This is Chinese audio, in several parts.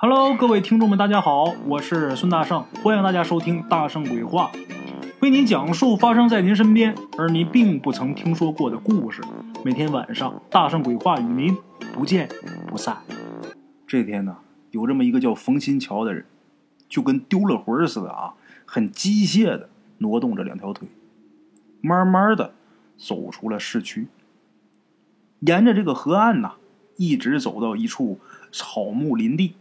Hello，各位听众们，大家好，我是孙大圣，欢迎大家收听《大圣鬼话》，为您讲述发生在您身边而您并不曾听说过的故事。每天晚上，《大圣鬼话》与您不见不散。这天呢，有这么一个叫冯新桥的人，就跟丢了魂似的啊，很机械的挪动着两条腿，慢慢的走出了市区，沿着这个河岸呐，一直走到一处草木林地。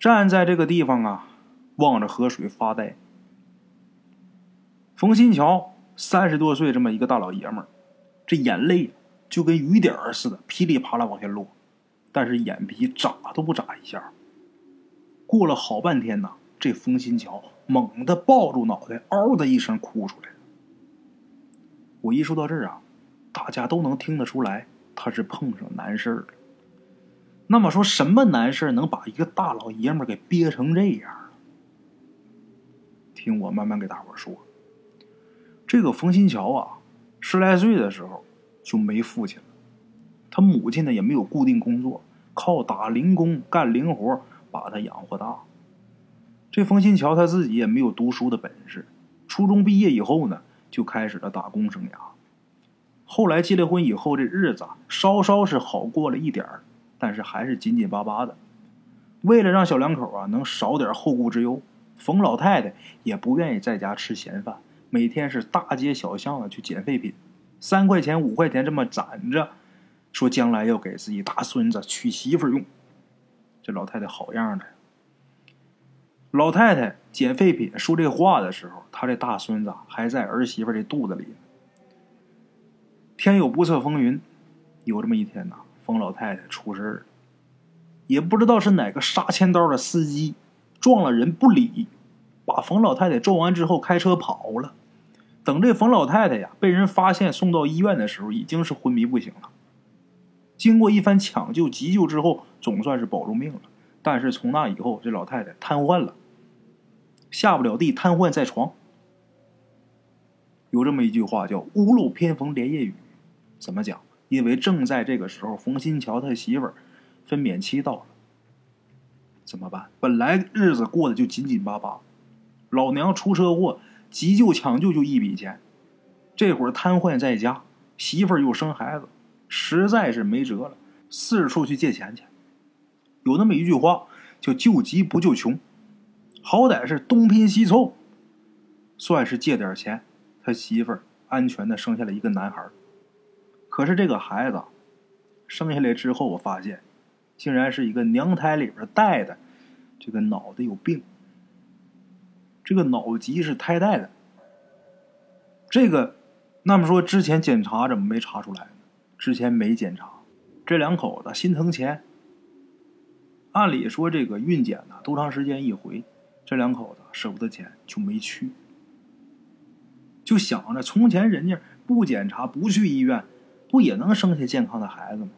站在这个地方啊，望着河水发呆。冯新桥三十多岁，这么一个大老爷们儿，这眼泪就跟雨点儿似的，噼里啪啦往下落，但是眼皮眨都不眨一下。过了好半天呐，这冯新桥猛地抱住脑袋，嗷的一声哭出来了。我一说到这儿啊，大家都能听得出来，他是碰上难事儿了。那么说什么难事能把一个大老爷们给憋成这样？听我慢慢给大伙说。这个冯新桥啊，十来岁的时候就没父亲了，他母亲呢也没有固定工作，靠打零工干零活把他养活大。这冯新桥他自己也没有读书的本事，初中毕业以后呢，就开始了打工生涯。后来结了婚以后，这日子稍稍是好过了一点儿。但是还是紧紧巴巴的。为了让小两口啊能少点后顾之忧，冯老太太也不愿意在家吃闲饭，每天是大街小巷的去捡废品，三块钱五块钱这么攒着，说将来要给自己大孙子娶媳妇用。这老太太好样的！老太太捡废品说这话的时候，她这大孙子还在儿媳妇这肚子里。天有不测风云，有这么一天呐。冯老太太出事儿，也不知道是哪个杀千刀的司机撞了人不理，把冯老太太撞完之后开车跑了。等这冯老太太呀被人发现送到医院的时候，已经是昏迷不醒了。经过一番抢救急救之后，总算是保住命了。但是从那以后，这老太太瘫痪了，下不了地，瘫痪在床。有这么一句话叫“屋漏偏逢连夜雨”，怎么讲？因为正在这个时候，冯新桥他媳妇儿分娩期到了，怎么办？本来日子过得就紧紧巴巴，老娘出车祸，急救抢救就一笔钱，这会儿瘫痪在家，媳妇儿又生孩子，实在是没辙了，四处去借钱去。有那么一句话叫“救急不救穷”，好歹是东拼西凑，算是借点钱，他媳妇儿安全的生下了一个男孩。可是这个孩子生下来之后，我发现竟然是一个娘胎里边带的，这个脑袋有病，这个脑疾是胎带的。这个那么说之前检查怎么没查出来呢？之前没检查，这两口子心疼钱。按理说这个孕检呢，多长时间一回？这两口子舍不得钱，就没去，就想着从前人家不检查不去医院。不也能生下健康的孩子吗？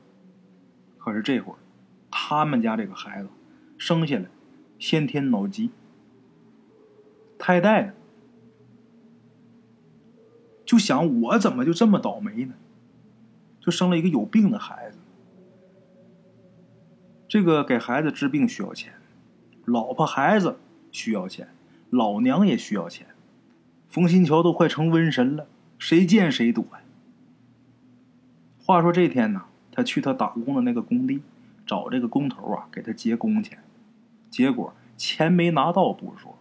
可是这会儿，他们家这个孩子生下来先天脑疾，胎带的，就想我怎么就这么倒霉呢？就生了一个有病的孩子。这个给孩子治病需要钱，老婆孩子需要钱，老娘也需要钱。冯新桥都快成瘟神了，谁见谁躲呀？话说这天呢，他去他打工的那个工地，找这个工头啊，给他结工钱。结果钱没拿到不说，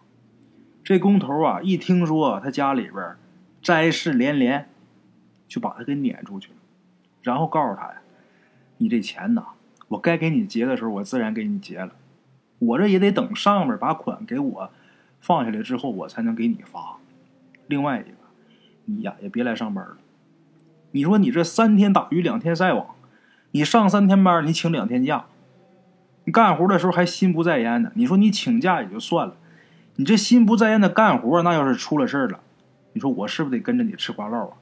这工头啊一听说他家里边灾事连连，就把他给撵出去了。然后告诉他呀：“你这钱呐，我该给你结的时候，我自然给你结了。我这也得等上面把款给我放下来之后，我才能给你发。另外一个，你呀也别来上班了。”你说你这三天打鱼两天晒网，你上三天班，你请两天假，你干活的时候还心不在焉的。你说你请假也就算了，你这心不在焉的干活，那要是出了事儿了，你说我是不是得跟着你吃瓜唠啊？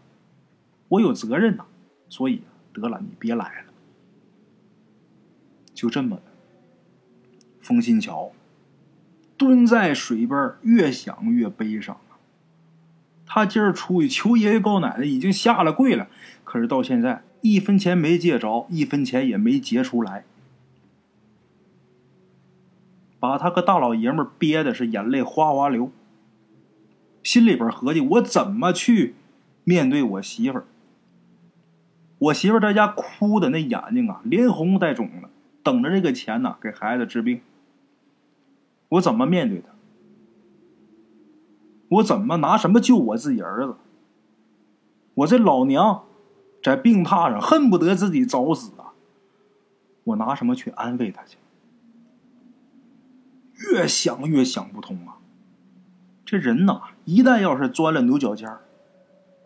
我有责任呐，所以得了，你别来了。就这么的，风心桥蹲在水边，越想越悲伤。他今儿出去求爷爷告奶奶，已经下了跪了，可是到现在一分钱没借着，一分钱也没结出来。把他个大老爷们憋的是眼泪哗哗流，心里边合计：我怎么去面对我媳妇儿？我媳妇在家哭的那眼睛啊，连红带肿的，等着这个钱呢，给孩子治病。我怎么面对他？我怎么拿什么救我自己儿子？我这老娘在病榻上，恨不得自己早死啊！我拿什么去安慰他去？越想越想不通啊！这人呐，一旦要是钻了牛角尖儿，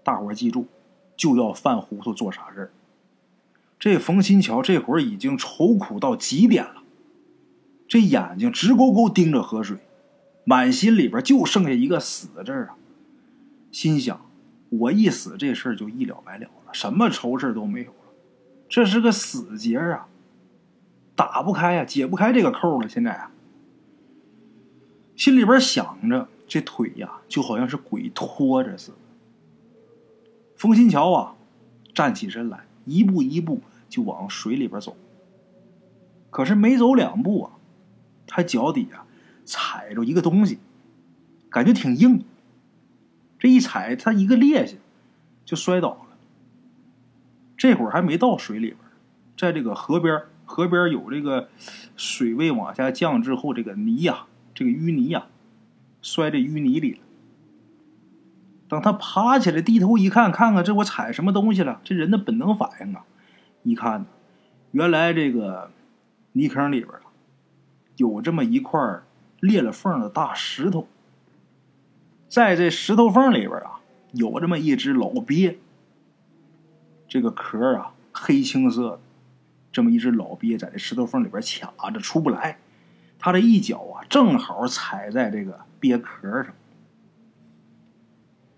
大伙儿记住，就要犯糊涂做傻事儿这冯新桥这会儿已经愁苦到极点了，这眼睛直勾勾盯着河水，满心里边就剩下一个死字啊！心想：我一死，这事儿就一了百了了，什么愁事都没有了。这是个死结啊，打不开呀，解不开这个扣了。现在啊。心里边想着，这腿呀，就好像是鬼拖着似的。冯新桥啊，站起身来，一步一步就往水里边走。可是没走两步啊，他脚底下踩着一个东西，感觉挺硬。这一踩，他一个趔趄，就摔倒了。这会儿还没到水里边，在这个河边，河边有这个水位往下降之后，这个泥呀。这个淤泥呀，摔在淤泥里了。等他爬起来，低头一看，看看这我踩什么东西了？这人的本能反应啊！一看，原来这个泥坑里边，有这么一块裂了缝的大石头。在这石头缝里边啊，有这么一只老鳖。这个壳啊，黑青色，这么一只老鳖在这石头缝里边卡着，出不来。他这一脚啊，正好踩在这个鳖壳上，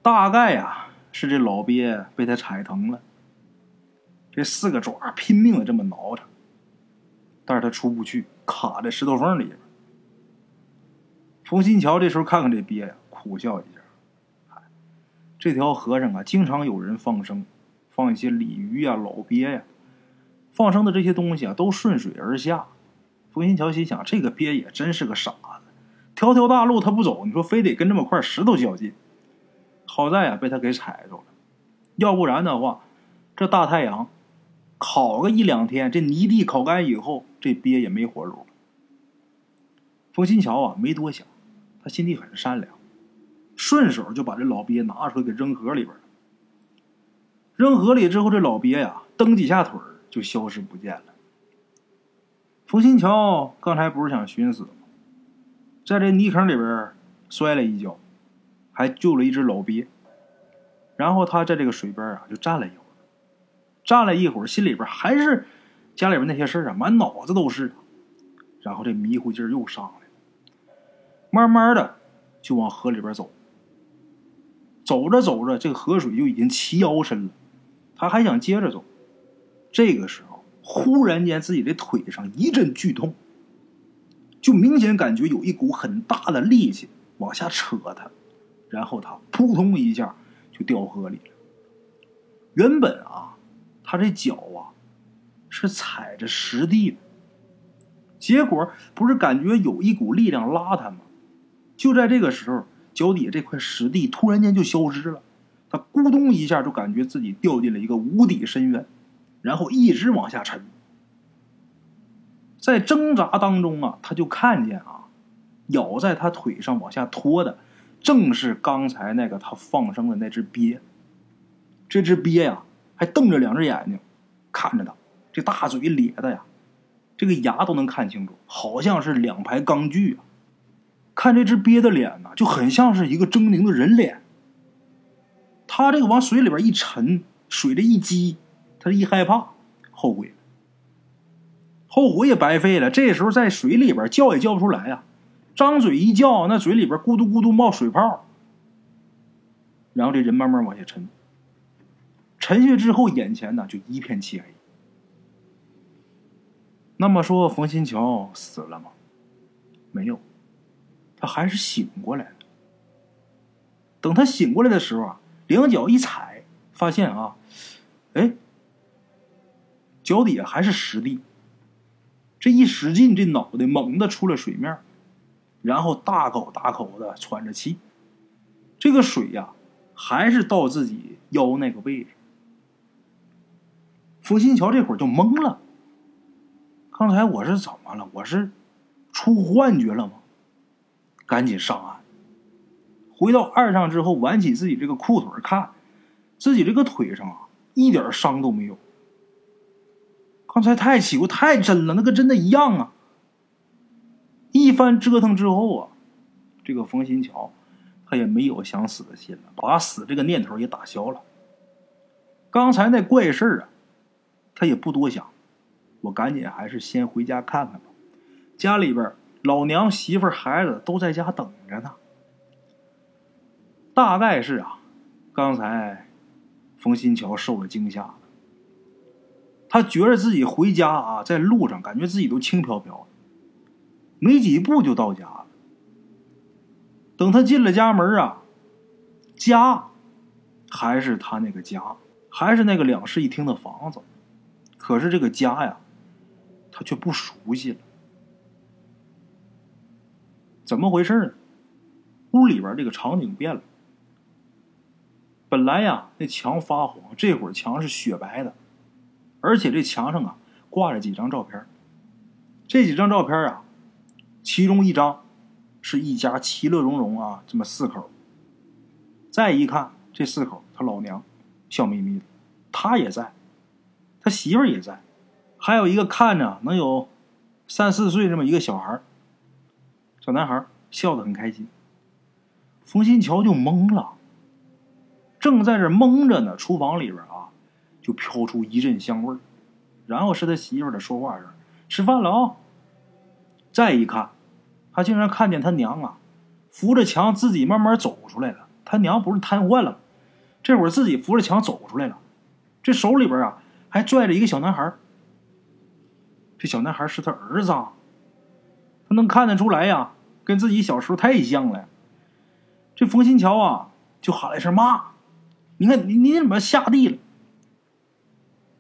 大概呀是这老鳖被他踩疼了，这四个爪拼命的这么挠着，但是他出不去，卡在石头缝里边。冯新桥这时候看看这鳖呀，苦笑一下，这条河上啊，经常有人放生，放一些鲤鱼呀、老鳖呀，放生的这些东西啊，都顺水而下。冯新桥心想：“这个鳖也真是个傻子，条条大路他不走，你说非得跟这么块石头较劲。好在啊，被他给踩着了。要不然的话，这大太阳烤个一两天，这泥地烤干以后，这鳖也没活路了。”冯新桥啊，没多想，他心地很善良，顺手就把这老鳖拿出来给扔河里边了。扔河里之后，这老鳖呀，蹬几下腿就消失不见了。冯新桥刚才不是想寻死吗？在这泥坑里边摔了一跤，还救了一只老鳖。然后他在这个水边啊就站了一会儿，站了一会儿，心里边还是家里边那些事啊，满脑子都是。然后这迷糊劲儿又上来，慢慢的就往河里边走。走着走着，这个河水就已经齐腰深了，他还想接着走。这个时候。忽然间，自己的腿上一阵剧痛，就明显感觉有一股很大的力气往下扯他，然后他扑通一下就掉河里了。原本啊，他这脚啊是踩着实地的，结果不是感觉有一股力量拉他吗？就在这个时候，脚底下这块石地突然间就消失了，他咕咚一下就感觉自己掉进了一个无底深渊。然后一直往下沉，在挣扎当中啊，他就看见啊，咬在他腿上往下拖的，正是刚才那个他放生的那只鳖。这只鳖呀，还瞪着两只眼睛看着他，这大嘴咧的呀，这个牙都能看清楚，好像是两排钢锯啊。看这只鳖的脸呢，就很像是一个狰狞的人脸。他这个往水里边一沉，水这一激。他一害怕，后悔了，后悔也白费了。这时候在水里边叫也叫不出来呀，张嘴一叫，那嘴里边咕嘟咕嘟冒水泡。然后这人慢慢往下沉，沉下去之后，眼前呢就一片漆黑。那么说，冯新桥死了吗？没有，还是醒过来了。等他醒过来的时候啊，两脚一踩，发现啊，哎。脚底下还是实地，这一使劲，这脑袋猛地出了水面，然后大口大口的喘着气。这个水呀，还是到自己腰那个位置。冯新桥这会儿就懵了。刚才我是怎么了？我是出幻觉了吗？赶紧上岸。回到岸上之后，挽起自己这个裤腿看，自己这个腿上啊，一点伤都没有。刚才太奇怪，太真了，那跟真的一样啊！一番折腾之后啊，这个冯新桥他也没有想死的心了，把死这个念头也打消了。刚才那怪事啊，他也不多想，我赶紧还是先回家看看吧。家里边老娘、媳妇、孩子都在家等着呢。大概是啊，刚才冯新桥受了惊吓。他觉得自己回家啊，在路上感觉自己都轻飘飘的，没几步就到家了。等他进了家门啊，家还是他那个家，还是那个两室一厅的房子，可是这个家呀，他却不熟悉了。怎么回事呢？屋里边这个场景变了，本来呀，那墙发黄，这会儿墙是雪白的。而且这墙上啊挂着几张照片，这几张照片啊，其中一张是一家其乐融融啊，这么四口。再一看这四口，他老娘笑眯眯的，他也在，他媳妇儿也在，还有一个看着能有三四岁这么一个小孩儿小男孩笑得很开心。冯新桥就懵了，正在这懵着呢，厨房里边啊。就飘出一阵香味儿，然后是他媳妇的说话声：“吃饭了啊！”再一看，他竟然看见他娘啊，扶着墙自己慢慢走出来了。他娘不是瘫痪了吗，这会儿自己扶着墙走出来了，这手里边啊还拽着一个小男孩。这小男孩是他儿子，啊他能看得出来呀，跟自己小时候太像了。这冯新桥啊，就喊了一声妈，你看你你怎么下地了？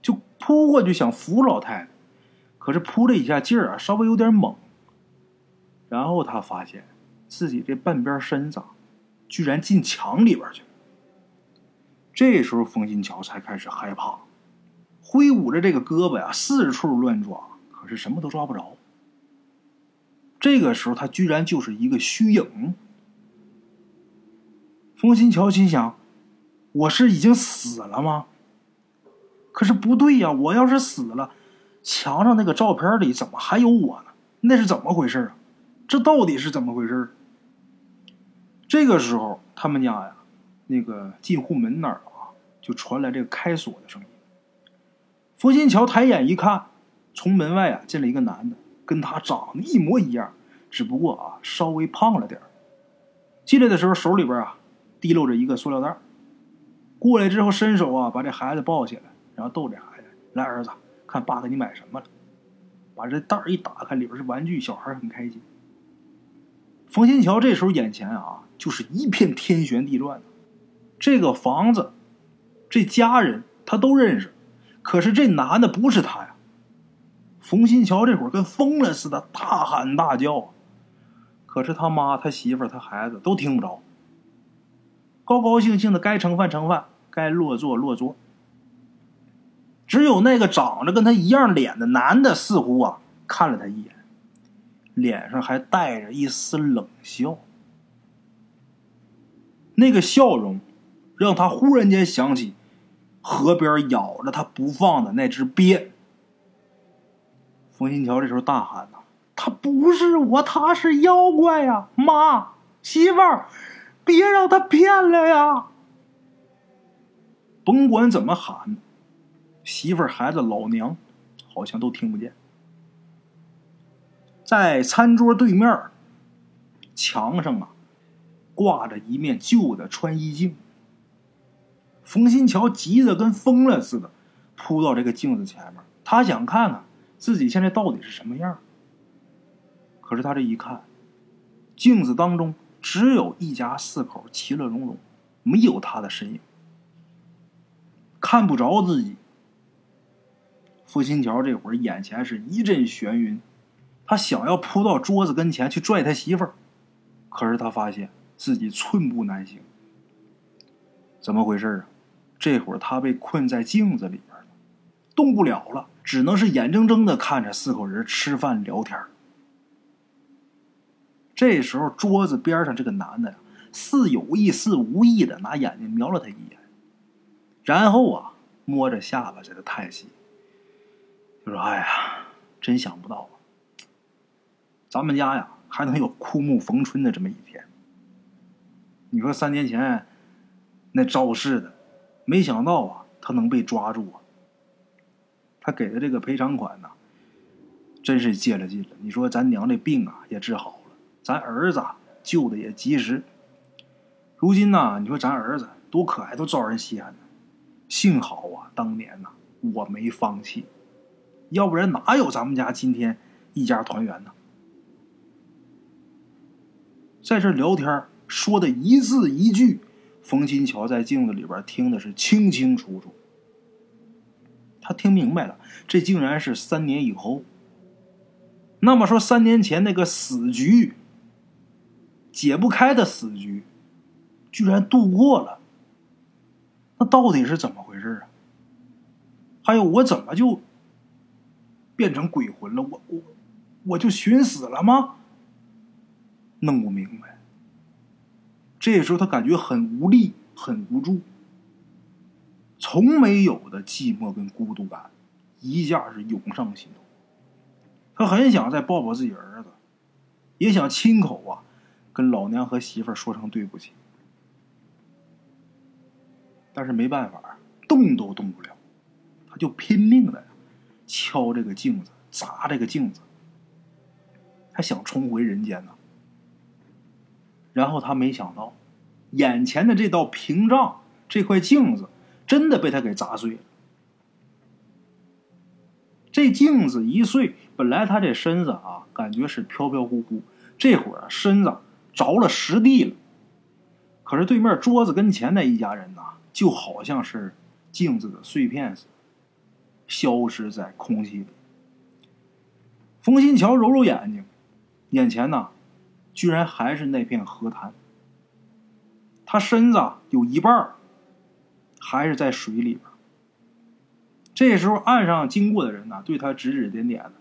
就扑过去想扶老太太，可是扑了一下劲儿啊，稍微有点猛。然后他发现自己这半边身子居然进墙里边去了。这时候冯新桥才开始害怕，挥舞着这个胳膊呀，四处乱抓，可是什么都抓不着。这个时候他居然就是一个虚影。冯新桥心想：我是已经死了吗？可是不对呀！我要是死了，墙上那个照片里怎么还有我呢？那是怎么回事啊？这到底是怎么回事？这个时候，他们家呀，那个进户门那儿啊，就传来这个开锁的声音。冯新桥抬眼一看，从门外啊进来一个男的，跟他长得一模一样，只不过啊稍微胖了点进来的时候手里边啊提溜着一个塑料袋，过来之后伸手啊把这孩子抱起来。然后逗这孩子：“来，儿子，看爸给你买什么了。”把这袋一打开，里边是玩具，小孩很开心。冯新桥这时候眼前啊，就是一片天旋地转。这个房子，这家人他都认识，可是这男的不是他呀。冯新桥这会儿跟疯了似的，大喊大叫，可是他妈、他媳妇、他孩子都听不着，高高兴兴的该盛饭盛饭，该落座落座。只有那个长着跟他一样脸的男的，似乎啊看了他一眼，脸上还带着一丝冷笑。那个笑容，让他忽然间想起河边咬着他不放的那只鳖。冯新桥这时候大喊呐：“他不是我，他是妖怪呀！妈，媳妇儿，别让他骗了呀！”甭管怎么喊。媳妇儿、孩子、老娘，好像都听不见。在餐桌对面墙上啊，挂着一面旧的穿衣镜。冯新桥急得跟疯了似的，扑到这个镜子前面，他想看看自己现在到底是什么样。可是他这一看，镜子当中只有一家四口其乐融融，没有他的身影，看不着自己。付新桥这会儿眼前是一阵眩晕，他想要扑到桌子跟前去拽他媳妇儿，可是他发现自己寸步难行。怎么回事啊？这会儿他被困在镜子里边了，动不了了，只能是眼睁睁的看着四口人吃饭聊天。这时候，桌子边上这个男的呀，似有意似无意的拿眼睛瞄了他一眼，然后啊，摸着下巴在那叹息，就说：“哎呀，真想不到啊，咱们家呀还能有枯木逢春的这么一天。你说三年前那肇事的，没想到啊，他能被抓住啊。他给的这个赔偿款呢，真是借了劲了。你说咱娘这病啊也治好了。”咱儿子救的也及时，如今呢，你说咱儿子多可爱，多招人稀罕呢。幸好啊，当年呢我没放弃，要不然哪有咱们家今天一家团圆呢？在这聊天说的一字一句，冯金桥在镜子里边听的是清清楚楚。他听明白了，这竟然是三年以后。那么说，三年前那个死局。解不开的死局，居然度过了。那到底是怎么回事啊？还有我怎么就变成鬼魂了？我我我就寻死了吗？弄不明白。这时候他感觉很无力，很无助，从没有的寂寞跟孤独感一下是涌上心头。他很想再抱抱自己儿子，也想亲口啊。跟老娘和媳妇儿说声对不起，但是没办法，动都动不了，他就拼命的敲这个镜子，砸这个镜子，他想重回人间呢。然后他没想到，眼前的这道屏障，这块镜子真的被他给砸碎了。这镜子一碎，本来他这身子啊，感觉是飘飘忽忽，这会儿身子。着了实地了，可是对面桌子跟前那一家人呐，就好像是镜子的碎片似的，消失在空气里。冯新桥揉揉眼睛，眼前呐，居然还是那片河滩。他身子有一半还是在水里边。这时候，岸上经过的人呐，对他指指点点的。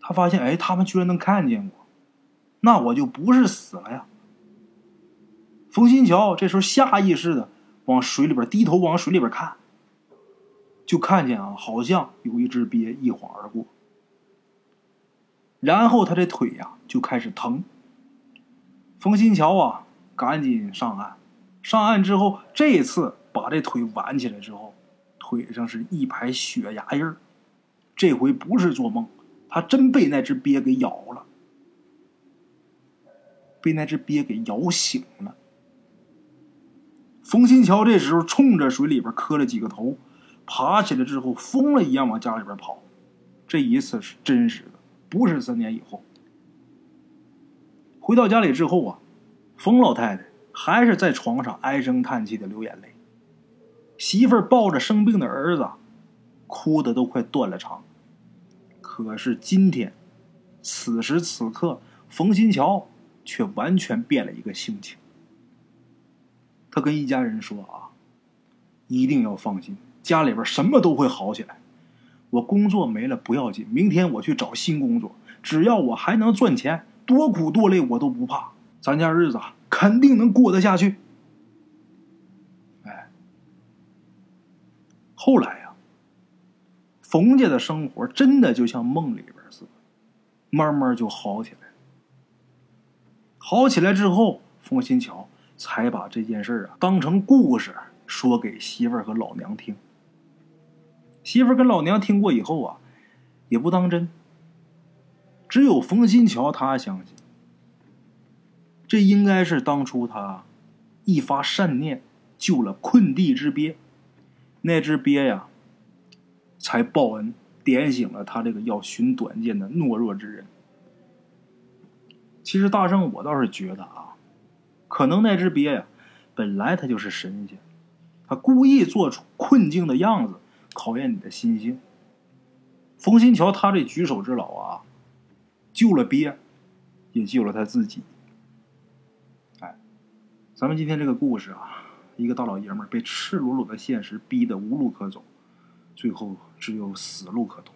他发现，哎，他们居然能看见我。那我就不是死了呀！冯新桥这时候下意识的往水里边低头往水里边看，就看见啊，好像有一只鳖一晃而过。然后他这腿呀就开始疼。冯新桥啊，赶紧上岸。上岸之后，这次把这腿挽起来之后，腿上是一排血牙印儿。这回不是做梦，他真被那只鳖给咬了。被那只鳖给咬醒了。冯新桥这时候冲着水里边磕了几个头，爬起来之后疯了一样往家里边跑。这一次是真实的，不是三年以后。回到家里之后啊，冯老太太还是在床上唉声叹气的流眼泪。媳妇儿抱着生病的儿子，哭的都快断了肠。可是今天，此时此刻，冯新桥。却完全变了一个性情。他跟一家人说：“啊，一定要放心，家里边什么都会好起来。我工作没了不要紧，明天我去找新工作，只要我还能赚钱，多苦多累我都不怕。咱家日子肯定能过得下去。”哎，后来呀，冯家的生活真的就像梦里边似的，慢慢就好起来。好起来之后，冯新桥才把这件事啊当成故事说给媳妇儿和老娘听。媳妇儿跟老娘听过以后啊，也不当真。只有冯新桥他相信，这应该是当初他一发善念救了困地之鳖，那只鳖呀，才报恩，点醒了他这个要寻短见的懦弱之人。其实大圣，我倒是觉得啊，可能那只鳖呀，本来它就是神仙，他故意做出困境的样子，考验你的心性。冯新桥他这举手之劳啊，救了鳖，也救了他自己。哎咱们今天这个故事啊，一个大老爷们儿被赤裸裸的现实逼得无路可走，最后只有死路可通。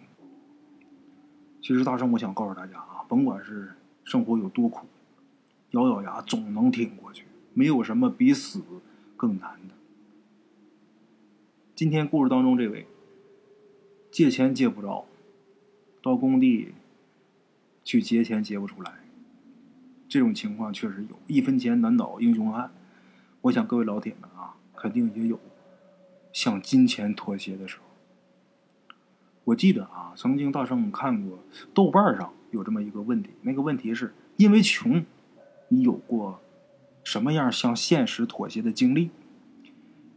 其实大圣，我想告诉大家啊，甭管是生活有多苦，咬咬牙总能挺过去，没有什么比死更难的。今天故事当中这位，借钱借不着，到工地去劫钱劫不出来。这种情况确实有，一分钱难倒英雄汉。我想各位老铁们啊，肯定也有向金钱妥协的时候。我记得啊，曾经大圣看过豆瓣上有这么一个问题，那个问题是因为穷，你有过什么样向现实妥协的经历？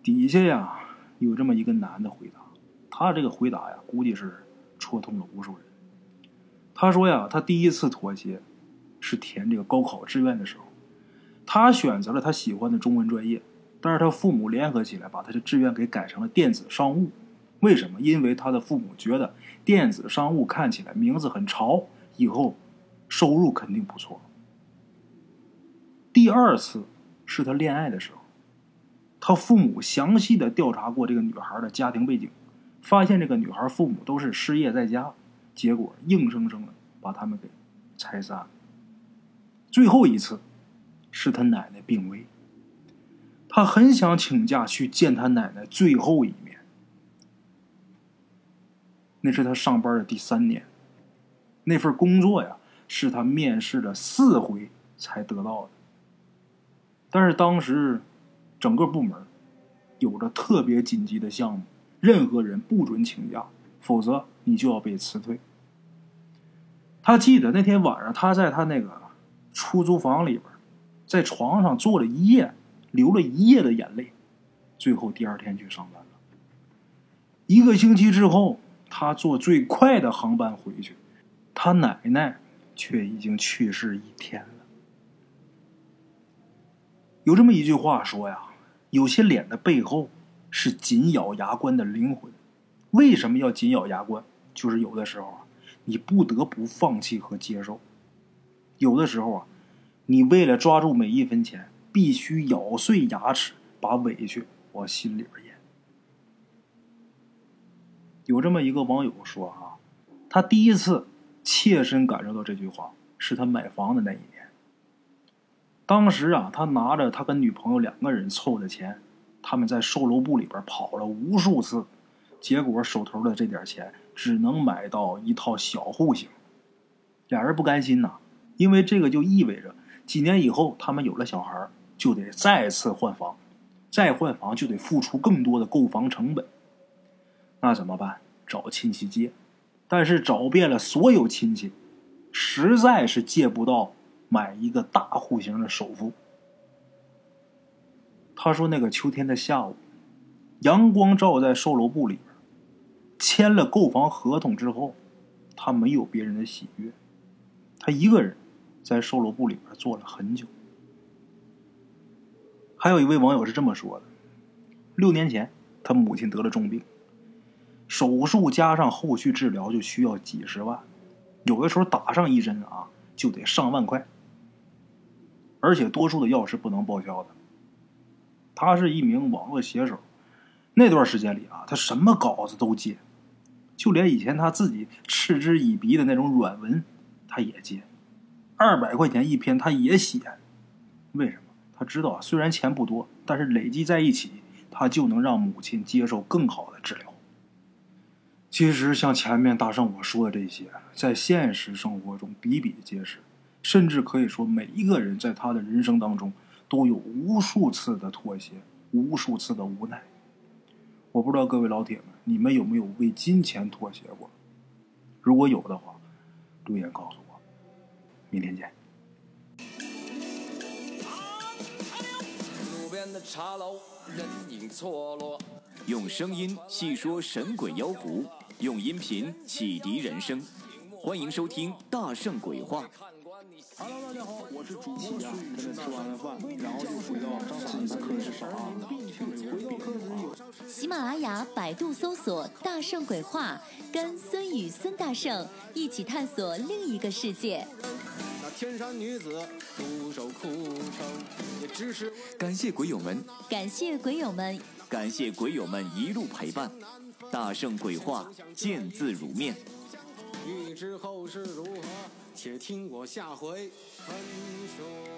底下呀有这么一个男的回答，他这个回答呀，估计是戳痛了无数人。他说呀，他第一次妥协。是填这个高考志愿的时候，他选择了他喜欢的中文专业，但是他父母联合起来把他的志愿给改成了电子商务。为什么？因为他的父母觉得电子商务看起来名字很潮，以后收入肯定不错。第二次是他恋爱的时候，他父母详细的调查过这个女孩的家庭背景，发现这个女孩父母都是失业在家，结果硬生生的把他们给拆散。最后一次，是他奶奶病危。他很想请假去见他奶奶最后一面。那是他上班的第三年，那份工作呀，是他面试了四回才得到的。但是当时，整个部门有着特别紧急的项目，任何人不准请假，否则你就要被辞退。他记得那天晚上，他在他那个。出租房里边，在床上坐了一夜，流了一夜的眼泪，最后第二天去上班了。一个星期之后，他坐最快的航班回去，他奶奶却已经去世一天了。有这么一句话说呀：“有些脸的背后是紧咬牙关的灵魂。”为什么要紧咬牙关？就是有的时候啊，你不得不放弃和接受。有的时候啊，你为了抓住每一分钱，必须咬碎牙齿，把委屈往心里边咽。有这么一个网友说啊，他第一次切身感受到这句话，是他买房的那一年。当时啊，他拿着他跟女朋友两个人凑的钱，他们在售楼部里边跑了无数次，结果手头的这点钱只能买到一套小户型，俩人不甘心呐。因为这个就意味着几年以后他们有了小孩，就得再次换房，再换房就得付出更多的购房成本。那怎么办？找亲戚借，但是找遍了所有亲戚，实在是借不到买一个大户型的首付。他说：“那个秋天的下午，阳光照在售楼部里边，签了购房合同之后，他没有别人的喜悦，他一个人。”在售楼部里边坐了很久。还有一位网友是这么说的：六年前，他母亲得了重病，手术加上后续治疗就需要几十万，有的时候打上一针啊就得上万块，而且多数的药是不能报销的。他是一名网络写手，那段时间里啊，他什么稿子都接，就连以前他自己嗤之以鼻的那种软文，他也接。二百块钱一篇，他也写。为什么？他知道啊，虽然钱不多，但是累积在一起，他就能让母亲接受更好的治疗。其实，像前面大圣我说的这些，在现实生活中比比皆是，甚至可以说，每一个人在他的人生当中都有无数次的妥协，无数次的无奈。我不知道各位老铁们，你们有没有为金钱妥协过？如果有的话，留言告诉我。明天见。用声音细说神鬼妖狐，用音频启迪人生。欢迎收听《大圣鬼话》。Hello，大家好，我是主播孙宇，吃完了饭，然后就回到自己的课室上喜马拉雅、百度搜索“大圣鬼话”，跟孙宇、孙大圣一起探索另一个世界。那天山女子独守空城，也只是感谢鬼友们，感谢鬼友们，感谢鬼友们一路陪伴。大圣鬼话，见字如面。欲知后事如何，且听我下回分说。